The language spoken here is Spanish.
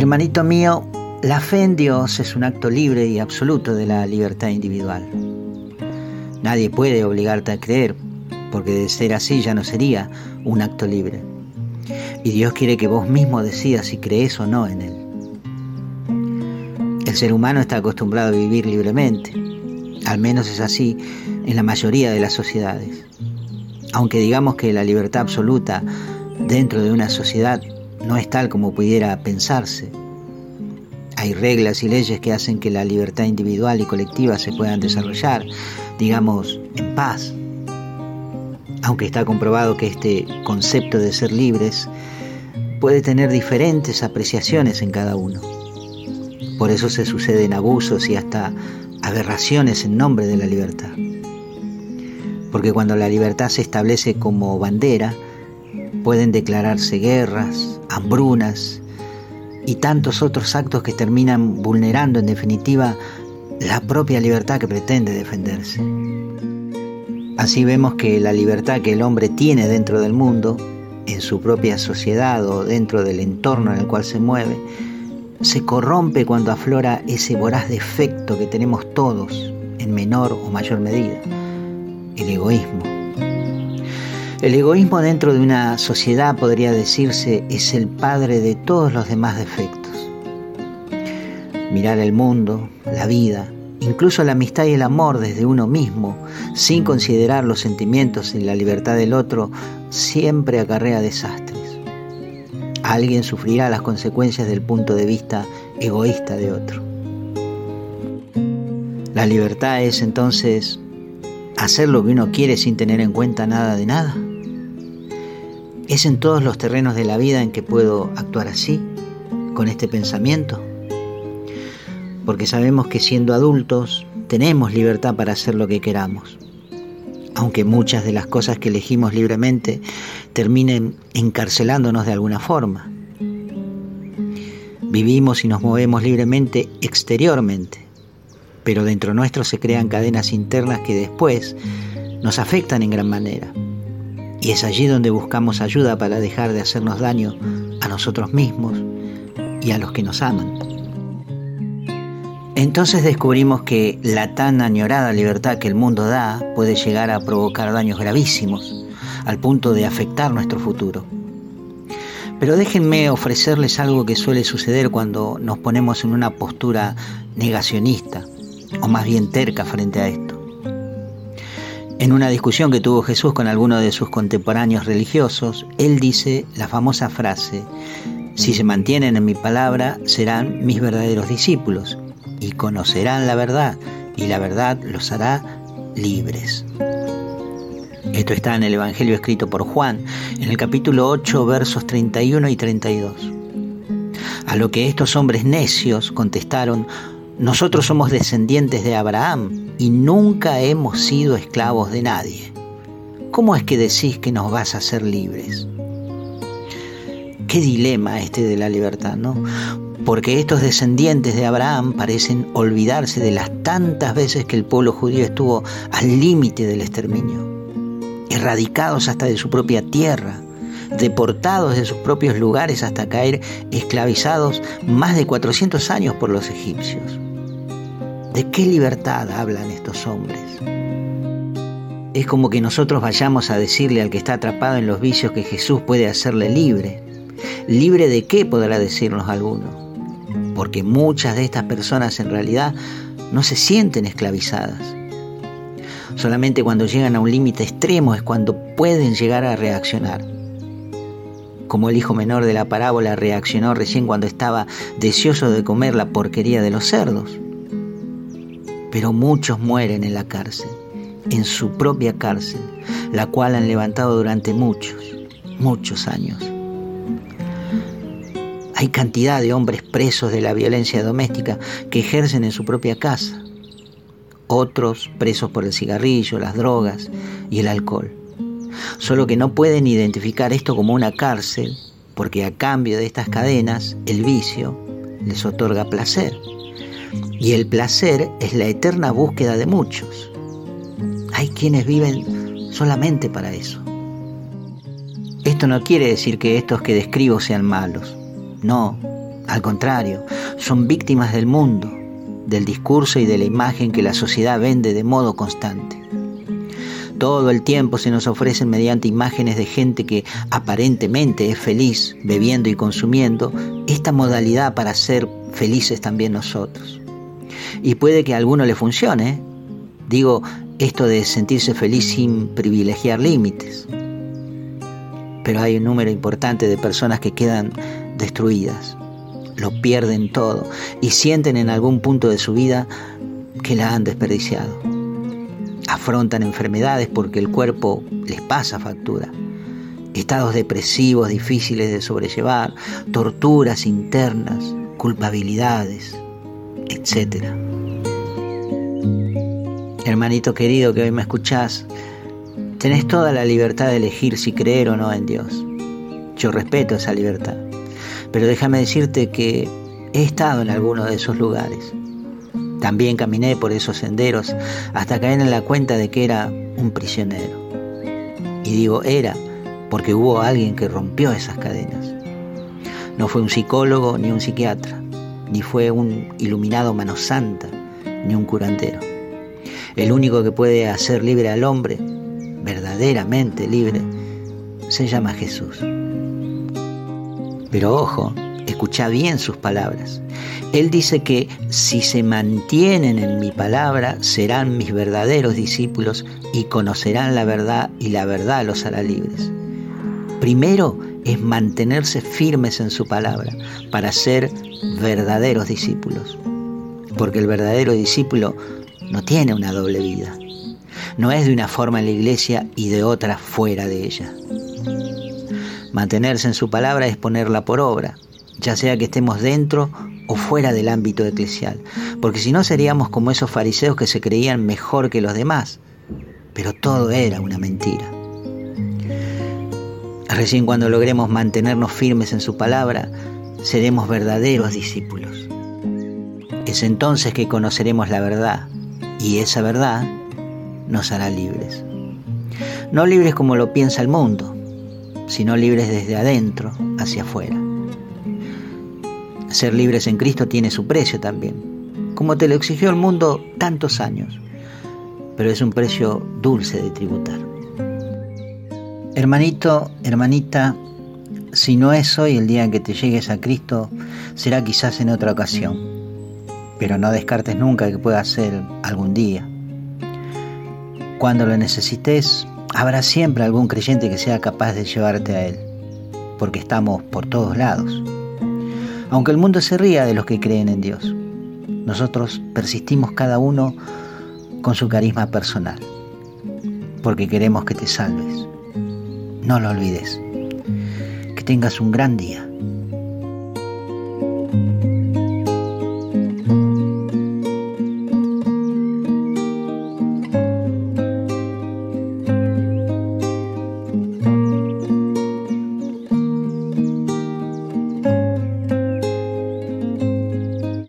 Hermanito mío, la fe en Dios es un acto libre y absoluto de la libertad individual. Nadie puede obligarte a creer, porque de ser así ya no sería un acto libre. Y Dios quiere que vos mismo decidas si crees o no en Él. El ser humano está acostumbrado a vivir libremente, al menos es así en la mayoría de las sociedades. Aunque digamos que la libertad absoluta dentro de una sociedad no es tal como pudiera pensarse. Hay reglas y leyes que hacen que la libertad individual y colectiva se puedan desarrollar, digamos, en paz. Aunque está comprobado que este concepto de ser libres puede tener diferentes apreciaciones en cada uno. Por eso se suceden abusos y hasta aberraciones en nombre de la libertad. Porque cuando la libertad se establece como bandera, pueden declararse guerras, hambrunas y tantos otros actos que terminan vulnerando en definitiva la propia libertad que pretende defenderse. Así vemos que la libertad que el hombre tiene dentro del mundo, en su propia sociedad o dentro del entorno en el cual se mueve, se corrompe cuando aflora ese voraz defecto que tenemos todos en menor o mayor medida, el egoísmo. El egoísmo dentro de una sociedad, podría decirse, es el padre de todos los demás defectos. Mirar el mundo, la vida, incluso la amistad y el amor desde uno mismo, sin considerar los sentimientos y la libertad del otro, siempre acarrea desastres. Alguien sufrirá las consecuencias del punto de vista egoísta de otro. La libertad es entonces hacer lo que uno quiere sin tener en cuenta nada de nada. ¿Es en todos los terrenos de la vida en que puedo actuar así, con este pensamiento? Porque sabemos que siendo adultos tenemos libertad para hacer lo que queramos, aunque muchas de las cosas que elegimos libremente terminen encarcelándonos de alguna forma. Vivimos y nos movemos libremente exteriormente, pero dentro nuestro se crean cadenas internas que después nos afectan en gran manera. Y es allí donde buscamos ayuda para dejar de hacernos daño a nosotros mismos y a los que nos aman. Entonces descubrimos que la tan añorada libertad que el mundo da puede llegar a provocar daños gravísimos, al punto de afectar nuestro futuro. Pero déjenme ofrecerles algo que suele suceder cuando nos ponemos en una postura negacionista, o más bien terca frente a esto. En una discusión que tuvo Jesús con alguno de sus contemporáneos religiosos, él dice la famosa frase, si se mantienen en mi palabra, serán mis verdaderos discípulos y conocerán la verdad, y la verdad los hará libres. Esto está en el Evangelio escrito por Juan, en el capítulo 8, versos 31 y 32. A lo que estos hombres necios contestaron, nosotros somos descendientes de Abraham y nunca hemos sido esclavos de nadie. ¿Cómo es que decís que nos vas a hacer libres? Qué dilema este de la libertad, ¿no? Porque estos descendientes de Abraham parecen olvidarse de las tantas veces que el pueblo judío estuvo al límite del exterminio, erradicados hasta de su propia tierra, deportados de sus propios lugares hasta caer esclavizados más de 400 años por los egipcios. ¿De qué libertad hablan estos hombres? Es como que nosotros vayamos a decirle al que está atrapado en los vicios que Jesús puede hacerle libre. ¿Libre de qué podrá decirnos alguno? Porque muchas de estas personas en realidad no se sienten esclavizadas. Solamente cuando llegan a un límite extremo es cuando pueden llegar a reaccionar. Como el hijo menor de la parábola reaccionó recién cuando estaba deseoso de comer la porquería de los cerdos pero muchos mueren en la cárcel, en su propia cárcel, la cual han levantado durante muchos, muchos años. Hay cantidad de hombres presos de la violencia doméstica que ejercen en su propia casa, otros presos por el cigarrillo, las drogas y el alcohol. Solo que no pueden identificar esto como una cárcel porque a cambio de estas cadenas el vicio les otorga placer y el placer es la eterna búsqueda de muchos. Hay quienes viven solamente para eso. Esto no quiere decir que estos que describo sean malos. No, Al contrario, son víctimas del mundo, del discurso y de la imagen que la sociedad vende de modo constante. Todo el tiempo se nos ofrecen mediante imágenes de gente que aparentemente es feliz bebiendo y consumiendo esta modalidad para ser felices también nosotros. Y puede que a alguno le funcione. Digo, esto de sentirse feliz sin privilegiar límites. Pero hay un número importante de personas que quedan destruidas, lo pierden todo. Y sienten en algún punto de su vida que la han desperdiciado. Afrontan enfermedades porque el cuerpo les pasa factura, estados depresivos difíciles de sobrellevar, torturas internas, culpabilidades, etc. Hermanito querido que hoy me escuchás, tenés toda la libertad de elegir si creer o no en Dios. Yo respeto esa libertad, pero déjame decirte que he estado en alguno de esos lugares también caminé por esos senderos hasta caer en la cuenta de que era un prisionero. Y digo era porque hubo alguien que rompió esas cadenas. No fue un psicólogo ni un psiquiatra, ni fue un iluminado mano santa, ni un curandero. El único que puede hacer libre al hombre, verdaderamente libre, se llama Jesús. Pero ojo, escucha bien sus palabras. Él dice que si se mantienen en mi palabra, serán mis verdaderos discípulos y conocerán la verdad y la verdad los hará libres. Primero es mantenerse firmes en su palabra para ser verdaderos discípulos. Porque el verdadero discípulo no tiene una doble vida. No es de una forma en la iglesia y de otra fuera de ella. Mantenerse en su palabra es ponerla por obra, ya sea que estemos dentro o fuera del ámbito eclesial, porque si no seríamos como esos fariseos que se creían mejor que los demás, pero todo era una mentira. Recién cuando logremos mantenernos firmes en su palabra, seremos verdaderos discípulos. Es entonces que conoceremos la verdad y esa verdad nos hará libres. No libres como lo piensa el mundo, sino libres desde adentro hacia afuera. Ser libres en Cristo tiene su precio también, como te lo exigió el mundo tantos años, pero es un precio dulce de tributar. Hermanito, hermanita, si no es hoy el día en que te llegues a Cristo, será quizás en otra ocasión, pero no descartes nunca que pueda ser algún día. Cuando lo necesites, habrá siempre algún creyente que sea capaz de llevarte a Él, porque estamos por todos lados. Aunque el mundo se ría de los que creen en Dios, nosotros persistimos cada uno con su carisma personal, porque queremos que te salves. No lo olvides. Que tengas un gran día.